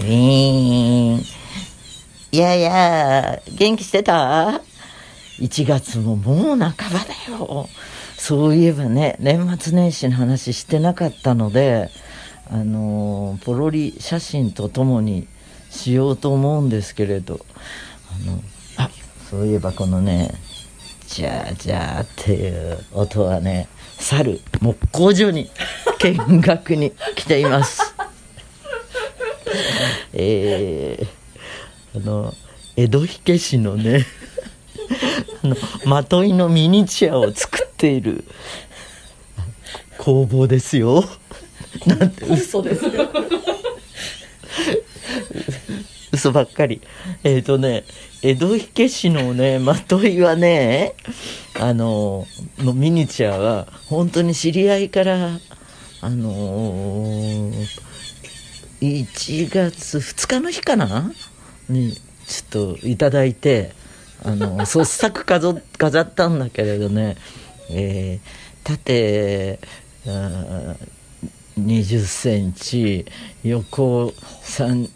ウィーン。いやいや、元気してた ?1 月ももう半ばだよ。そういえばね、年末年始の話してなかったので、あのポロリ写真とともにしようと思うんですけれど、あの、あ、そういえばこのね、じゃあじゃあっていう音はね、猿木工所に見学に来ています。えー、あの江戸火消しのね あのまといのミニチュアを作っている工房ですよ。なんて嘘ですよ。嘘ばっかり。えっ、ー、とね、江戸火消しのね、まといはね、あの、のミニチュアは、本当に知り合いから、あのー、1月2日の日かな？に、ちょっといただいて、あの、創作飾飾ったんだけれどね、えー、縦、20センチ、横3、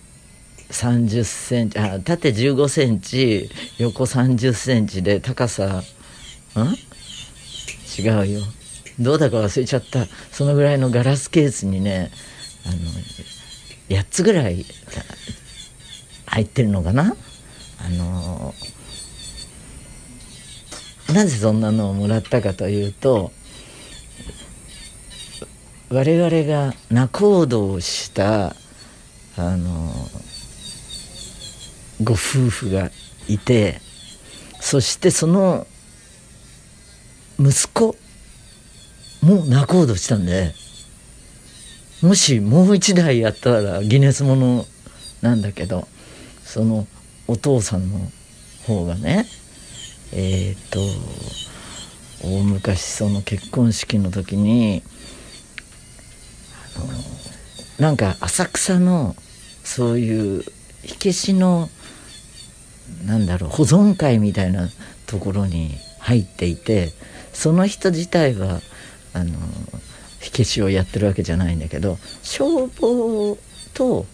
30センチ、あ、縦15センチ、横30センチで高さ、ん違うよ。どうだか忘れちゃった。そのぐらいのガラスケースにね、あの、8つぐらい入ってるのかな？あの、なぜそんなのをもらったかというと、我々が仲人をしたあのご夫婦がいてそしてその息子も仲人したんでもしもう一台やったらギネスものなんだけどそのお父さんの方がねえっ、と大昔その結婚式の時にあのなんか浅草のそういう火消しのなんだろう保存会みたいなところに入っていてその人自体はあの火消しをやってるわけじゃないんだけど消防と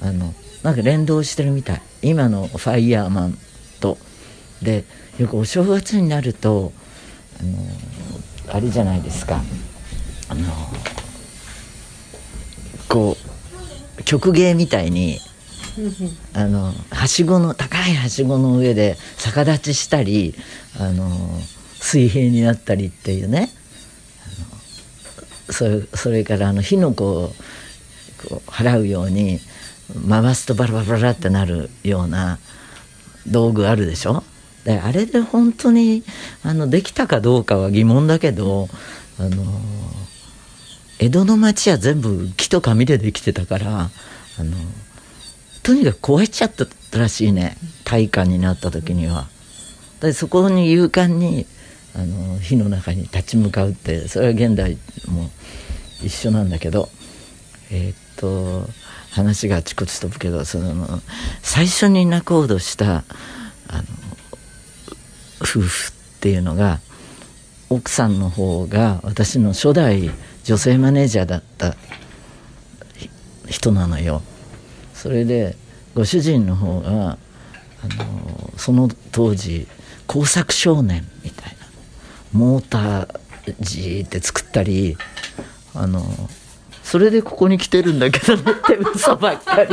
あのなんか連動してるみたい。今のファイヤーマンと。でよくお正月になるとあのあれじゃないですか。あのこう曲芸みたいにあのはしごの高いはしごの上で逆立ちしたりあの水平になったりっていうね。それそれからあの火の粉を払うように回すとバラバラバラってなるような道具あるでしょ？であれで本当にあのできたかどうかは疑問だけどあの江戸の町は全部木と紙でできてたからあのとにかく壊しちゃったらしいね大火になった時には。でそこに勇敢にあの火の中に立ち向かうってそれは現代も一緒なんだけどえー、っと話があちこち飛ぶけどその最初に仲人したあの夫婦っていうのが奥さんの方が私の初代女性マネージャーだった人なのよ。それでご主人の方があのその当時工作少年みたいな。モータージーって作ったりあのそれでここに来てるんだけどねって嘘ばっかり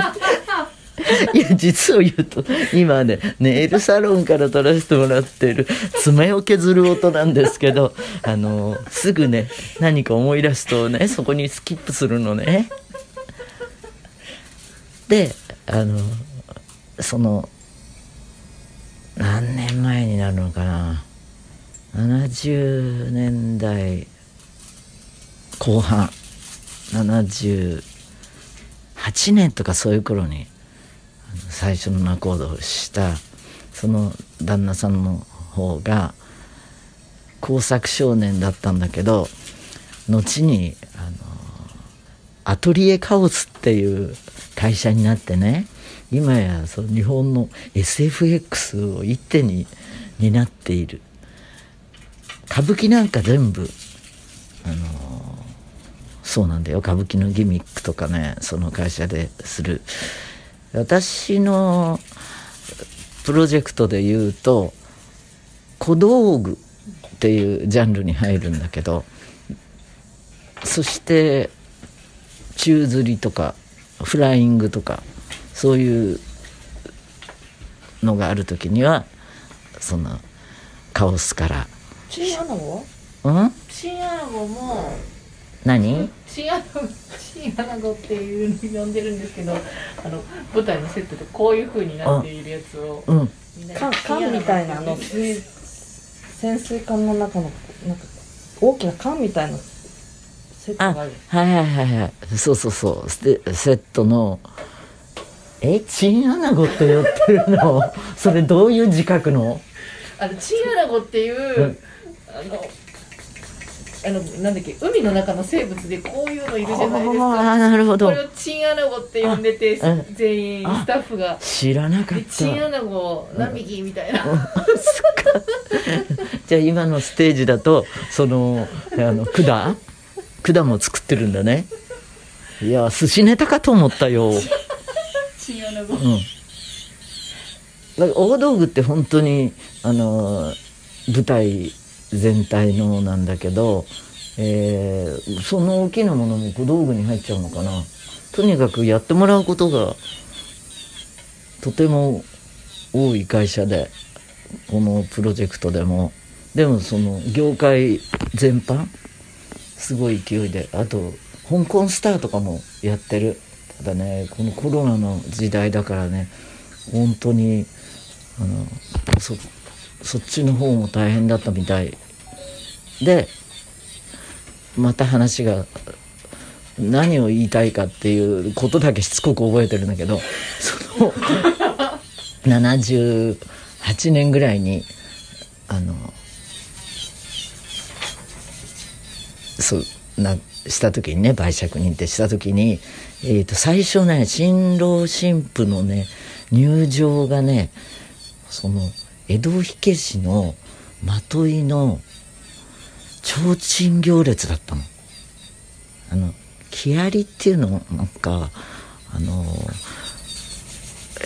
いや実を言うと今ねネイルサロンから撮らせてもらってる爪を削る音なんですけどあのすぐね何か思い出すとねそこにスキップするのね。であのその何年前になるのかな70年代後半。78年とかそういう頃に最初の仲人をしたその旦那さんの方が工作少年だったんだけど後にあのアトリエカオスっていう会社になってね今やその日本の SFX を一手に担っている。歌舞伎なんか全部あのそうなんだよ。歌舞伎のギミックとかねその会社でする。私のプロジェクトで言うと小道具っていうジャンルに入るんだけどそして宙吊りとかフライングとかそういうのがある時にはそのカオスからチンアナゴ？うん？チンアナゴも何？チンアナゴチンアナゴっていうの呼んでるんですけどあの舞台のセットでこういう風になっているやつをうん。みんな缶缶みたいなあの水潜水艦の中のなんか大きな缶みたいなセットあがあるはいはいはいはい。そうそうそう。セセットのえ？チンアナゴって言ってるの？それどういう自覚の？あのチンアナゴっていう、うんあのあのなんだっけ海の中の生物でこういうのいるじゃないですか。ああなるほど。これをチンアナゴって呼んでてあうん全員スタッフが。知らなかっでチンアたナゴ何匹みたいな。じゃあ今のステージだとそのあの管？管も作ってるんだね。いや寿司ネタかと思ったよ。チンアナゴ。うから大道具って本当にあの舞台全体のなんだけど、えーその大きなものも小道具に入っちゃうのかな。とにかくやってもらうことがとても多い会社でこのプロジェクトでも。でもその業界全般すごい勢いであと香港スターとかもやってる。ただねこのコロナの時代だからね本当にあのそそっちの方も大変だったみたい。でまた話が何を言いたいかっていうことだけしつこく覚えてるんだけどその 78年ぐらいにあのそうなした時にね売借人ってした時に、えー、と最初ね新郎新婦のね入場がねその江戸火消しのまといの提灯行列だったの。あの木遣りっていうのなんかあの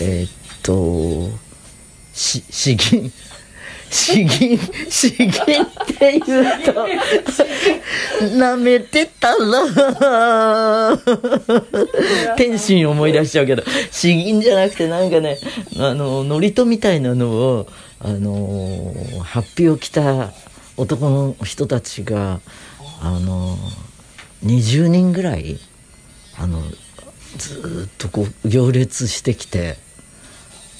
えーっとし詩吟詩吟詩吟って言うと なめてたら 天心思い出しちゃうけど詩吟じゃなくてなんかねあの祝詞みたいなのをあのハッピーを着た男の人たちがあの20人ぐらいあのずっとこう行列してきて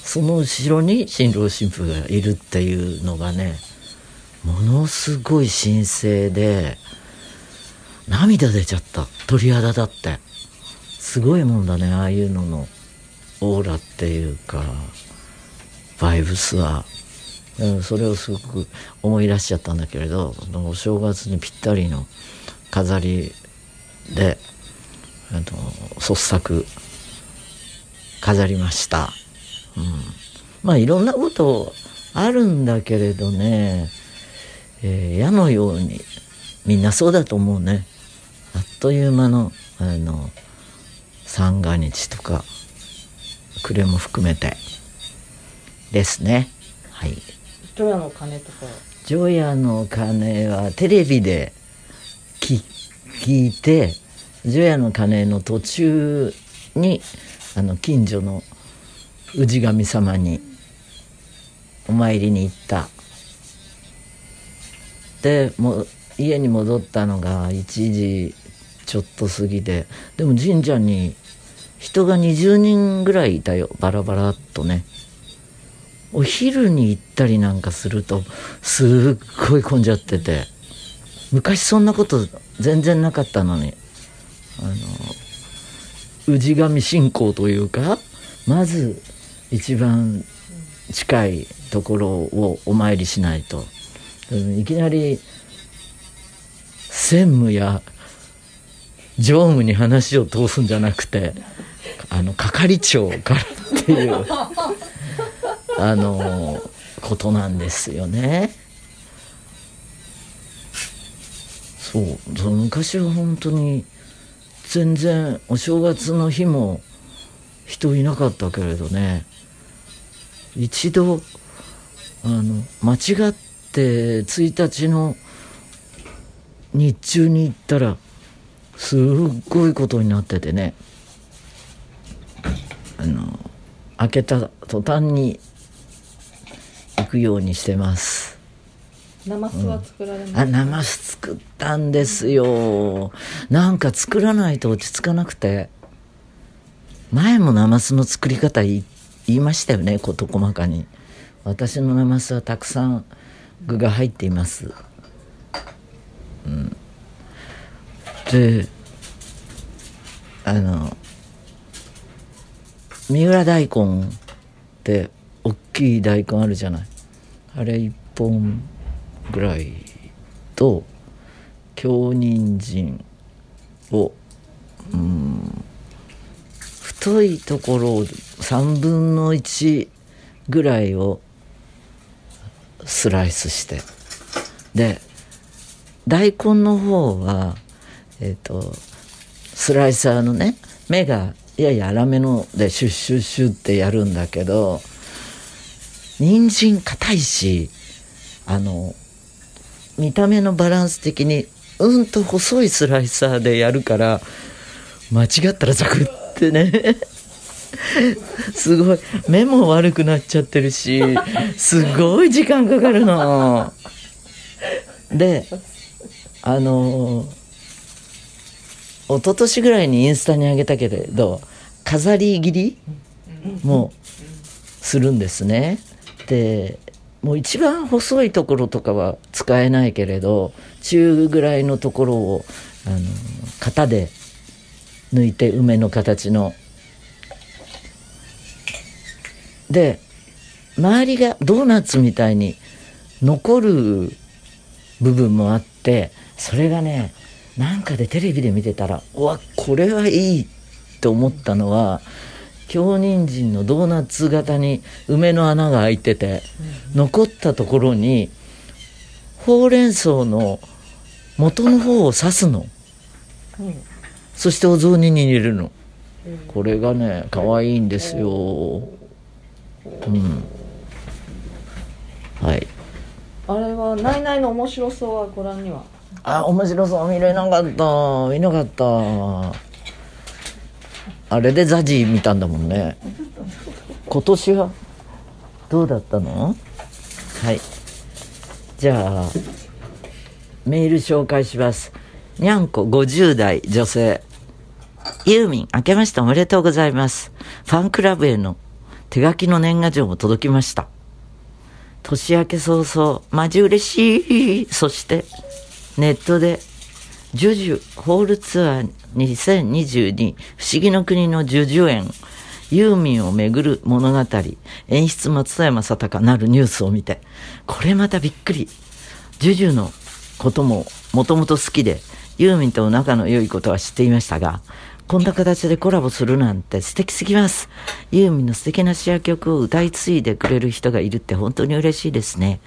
その後ろに新郎新婦がいるっていうのがねものすごい神聖で涙出ちゃった。鳥肌だって。すごいもんだね。ああいうののオーラっていうかバイブスは、うん、それをすごく思い出しちゃったんだけれどお正月にぴったりの飾りであの創作飾りました、うん、まあいろんなことあるんだけれどね、えー矢のようにみんなそうだと思うね。あっという間のあの三が日とか暮れも含めてですね。はい。除夜の鐘とか除夜の鐘はテレビで聞聞いて除夜の鐘の途中にあの近所の氏神様にお参りに行った。でも家に戻ったのが1時ちょっと過ぎででも神社に人が20人ぐらいいたよ。バラバラっとね。お昼に行ったりなんかするとすっごい混んじゃってて昔そんなこと全然なかったのにあの氏神信仰というかまず一番近いところをお参りしないと。いきなり専務や常務に話を通すんじゃなくてあの係長からっていう。あのことなんですよね。そう。そ昔は本当に全然お正月の日も人いなかったけれどね。一度あの間違って1日の日中に行ったらすっごいことになっててね。あの開けた途端にくようにしてます。ナマスは作られます、あナマス作ったんですよ。なんか作らないと落ち着かなくて。前もナマスの作り方言い言いましたよね。事細かに。私のナマスはたくさん具が入っています、うん、であの三浦大根って大きい大根あるじゃないあれ一本ぐらいと京人参をうん太いところを3分の1ぐらいをスライスして。で大根の方はえっ、とスライサーのね目がやや粗めのでシュッシュッシュッってやるんだけど人参硬いしあの見た目のバランス的にうんと細いスライサーでやるから間違ったらザクってね。すごい。目も悪くなっちゃってるしすごい時間かかるの。であの一昨年ぐらいにインスタにあげたけれど飾り切りもするんですね。でもう一番細いところとかは使えないけれど中ぐらいのところをあの型で抜いて梅の形の。で周りがドーナツみたいに残る部分もあってそれがねなんかでテレビで見てたらうわこれはいいと思ったのは京人参のドーナツ型に梅の穴が開いてて残ったところにほうれん草の元の方を刺すの。うん。そしてお雑煮に入れるの。これがね可愛いんですよ。うん。はい。あれはナイナイの面白そうはご覧には。あ面白そう。見れなかった。見なかったあれでザジー見たんだもんね。今年は？どうだったの？はい。じゃあメール紹介します。にゃんこ50代女性ユーミン明けましておめでとうございます。ファンクラブへの手書きの年賀状も届きました。年明け早々マジ嬉しい。そしてネットでジュジュホールツアー2022不思議の国のジュジュ園ユーミンをめぐる物語演出松山さたかなるニュースを見てこれまたびっくり。ジュジュのことももともと好きでユーミンと仲の良いことは知っていましたがこんな形でコラボするなんて素敵すぎます。ユーミンの素敵な詩や曲を歌い継いでくれる人がいるって本当に嬉しいですね。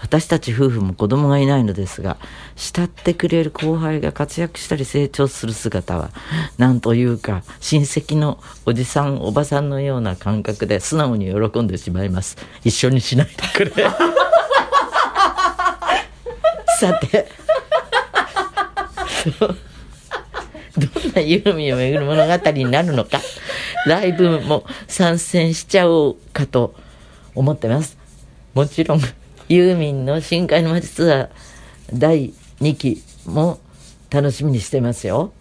私たち夫婦も子供がいないのですが、慕ってくれる後輩が活躍したり成長する姿は、なんというか、親戚のおじさん、おばさんのような感覚で素直に喜んでしまいます。一緒にしないでくれ。さて、どんなユーミンをめぐる物語になるのか、ライブも参戦しちゃおうかと思ってます。もちろん、ユーミンの深海の街ツアー第2期も楽しみにしてますよ。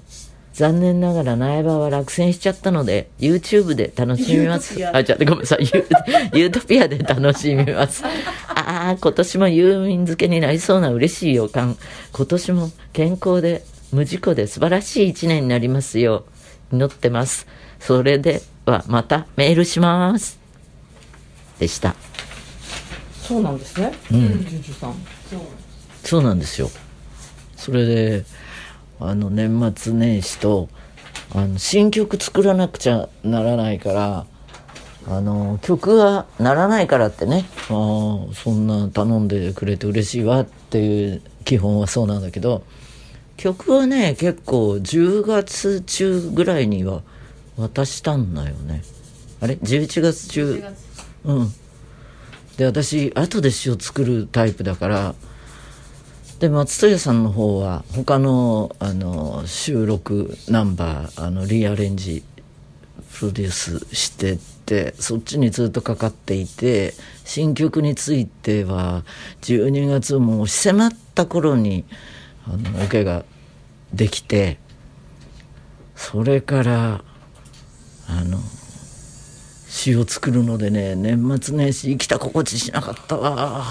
残念ながら苗場は落選しちゃったので、YouTube で楽しみます。あ、じゃあごめんなさい。ユユートピアで楽しみます。ああ、今年もユーミン漬けになりそうな嬉しい予感。今年も健康で無事故で素晴らしい一年になりますよう祈ってます。それではまたメールします。でした。そうなんですねうんジュジュさんそうなんですよ。それで、あの、年末年始と、あの、新曲作らなくちゃならないから、あの、曲がならないからってね、ああ、そんな頼んでくれて嬉しいわっていう基本はそうなんだけど、曲はね、結構10月中ぐらいには渡したんだよね。あれ？11月中？4月うん。で私後で詩を作るタイプだからで松任谷さんの方は他のあの収録ナンバーあのリアレンジプロデュースしてってそっちにずっとかかっていて新曲については12月も迫った頃にあのオケができてそれからあの詩を作るのでね年末年始生きた心地しなかったわ。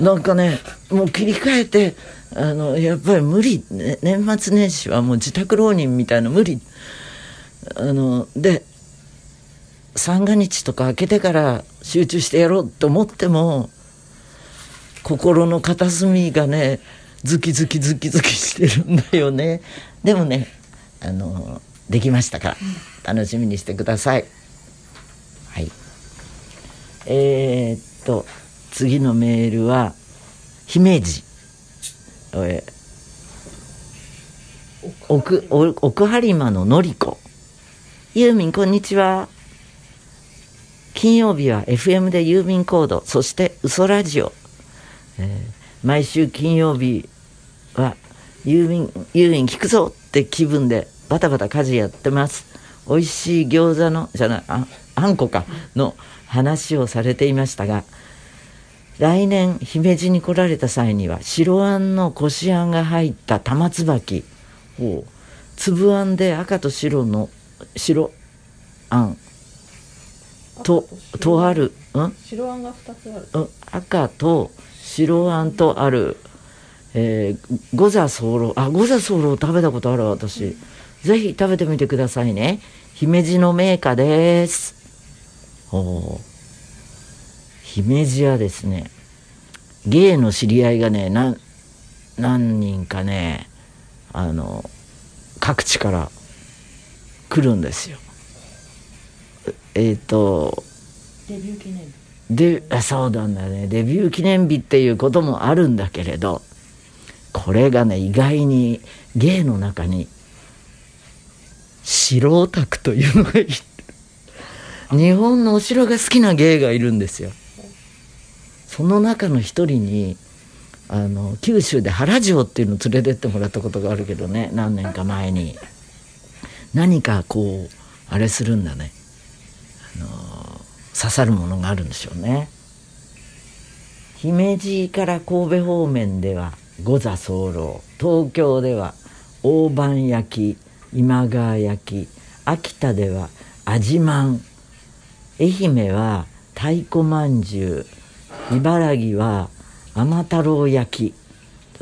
なんかねもう切り替えてあのやっぱり無理、ね、年末年始はもう自宅浪人みたいな無理。あので三が日とか明けてから集中してやろうと思っても心の片隅がねズキズキズキズキしてるんだよね。でもねあのできましたから。楽しみにしてください。はい。えー、っと次のメールは姫路。え奥奥奥播磨ののりこユーミンこんにちは。金曜日は FM で郵便コードそして嘘ラジオ、えー毎週金曜日郵便郵便聞くぞって気分でバタバタ家事やってます。美味しい餃子のじゃないああんこかの話をされていましたが来年姫路に来られた際には白あんのこしあんが入った玉椿。を粒あんで赤と白の白あんととあるん？白あんが2つある。うん赤と白あんとある、えー、五座候あ五座候食べたことある私、ぜひ食べてみてくださいね。姫路の名家です。おお姫路はですね。芸の知り合いがね何何人かねあの各地から来るんですよ。えっ、とデビュー記念日。であそうなんだね。デビュー記念日っていうこともあるんだけれどこれがね意外に芸の中に城オタクというのがいる。日本のお城が好きな芸がいるんですよ。その中の一人にあの九州で原城っていうのを連れてってもらったことがあるけどね何年か前に。何かこうあれするんだね。あの刺さるものがあるんでしょうね。姫路から神戸方面では五座候東京では大判焼き今川焼き秋田では味まん。愛媛は太鼓まんじゅう茨城は甘太郎焼き。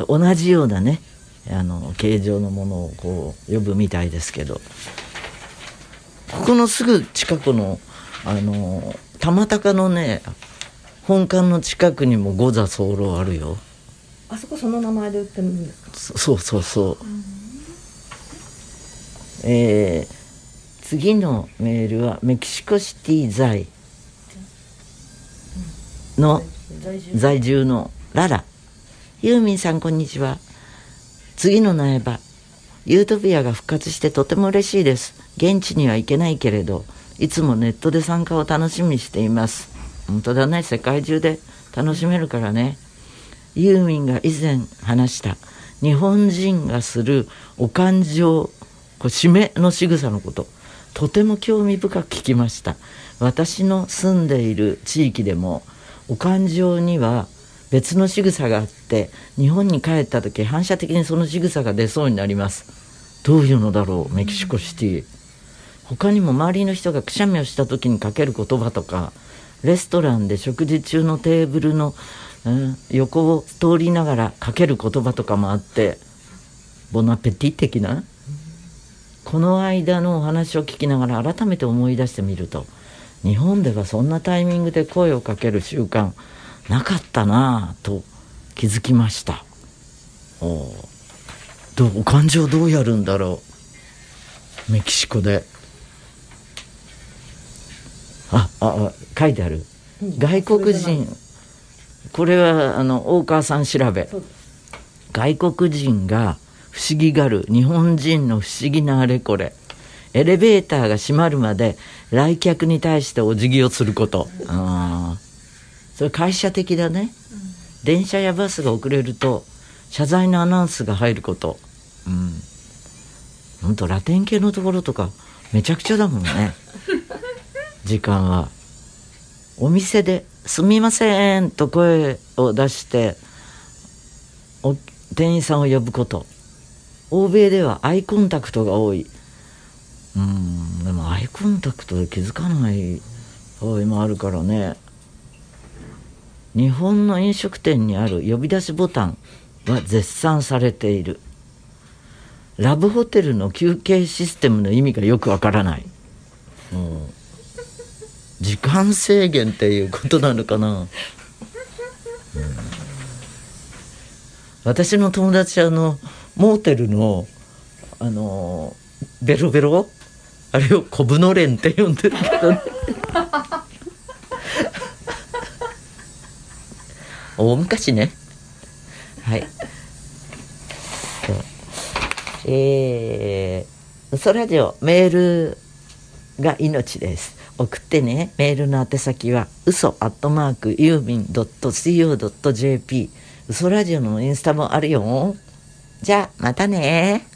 同じようなねあの形状のものをこう呼ぶみたいですけど。ここのすぐ近くのあの玉高のね本館の近くにも五座候あるよ。あそこその名前で売ってるんですか？そそうそうそう、えー次のメールはメキシコシティ在。の在住のララ。ユーミンさんこんにちは。次の苗場。ユートピアが復活してとても嬉しいです。現地には行けないけれどいつもネットで参加を楽しみにしています。本当だね。世界中で楽しめるからね。ユーミンが以前話した日本人がするお感情こう締めの仕草のこととても興味深く聞きました私の住んでいる地域でもお感情には別の仕草があって日本に帰った時反射的にその仕草が出そうになりますどういうのだろうメキシコシティ他にも周りの人がくしゃみをした時にかける言葉とかレストランで食事中のテーブルの、うん。横を通りながらかける言葉とかもあってボナペティ的な？この間のお話を聞きながら改めて思い出してみると日本ではそんなタイミングで声をかける習慣なかったなぁと気づきました。おうどうお感情どうやるんだろう？メキシコで。あああ書いてある。外国人これはあの大川さん調べ。外国人が不思議がる日本人の不思議なあれこれ。エレベーターが閉まるまで来客に対してお辞儀をすること。それ会社的だね。電車やバスが遅れると謝罪のアナウンスが入ること。うん。ほんとラテン系のところとかめちゃくちゃだもんね。時間はお店で「すみません」と声を出してお店員さんを呼ぶこと。欧米ではアイコンタクトが多い。うんでもアイコンタクトで気づかない場合もあるからね。日本の飲食店にある呼び出しボタンは絶賛されている。ラブホテルの休憩システムの意味がよくわからない、うん、時間制限っていうことなのかな、うん。私の友達あのモーテルのあのベロベロ？あれをコブのれんって呼んでるけどね。大昔ね。はい。えー、そラジオメールが命です。送ってね。メールの宛先は嘘アットマークユーミン .co.jp 嘘ラジオのインスタもあるよ。じゃあまたね。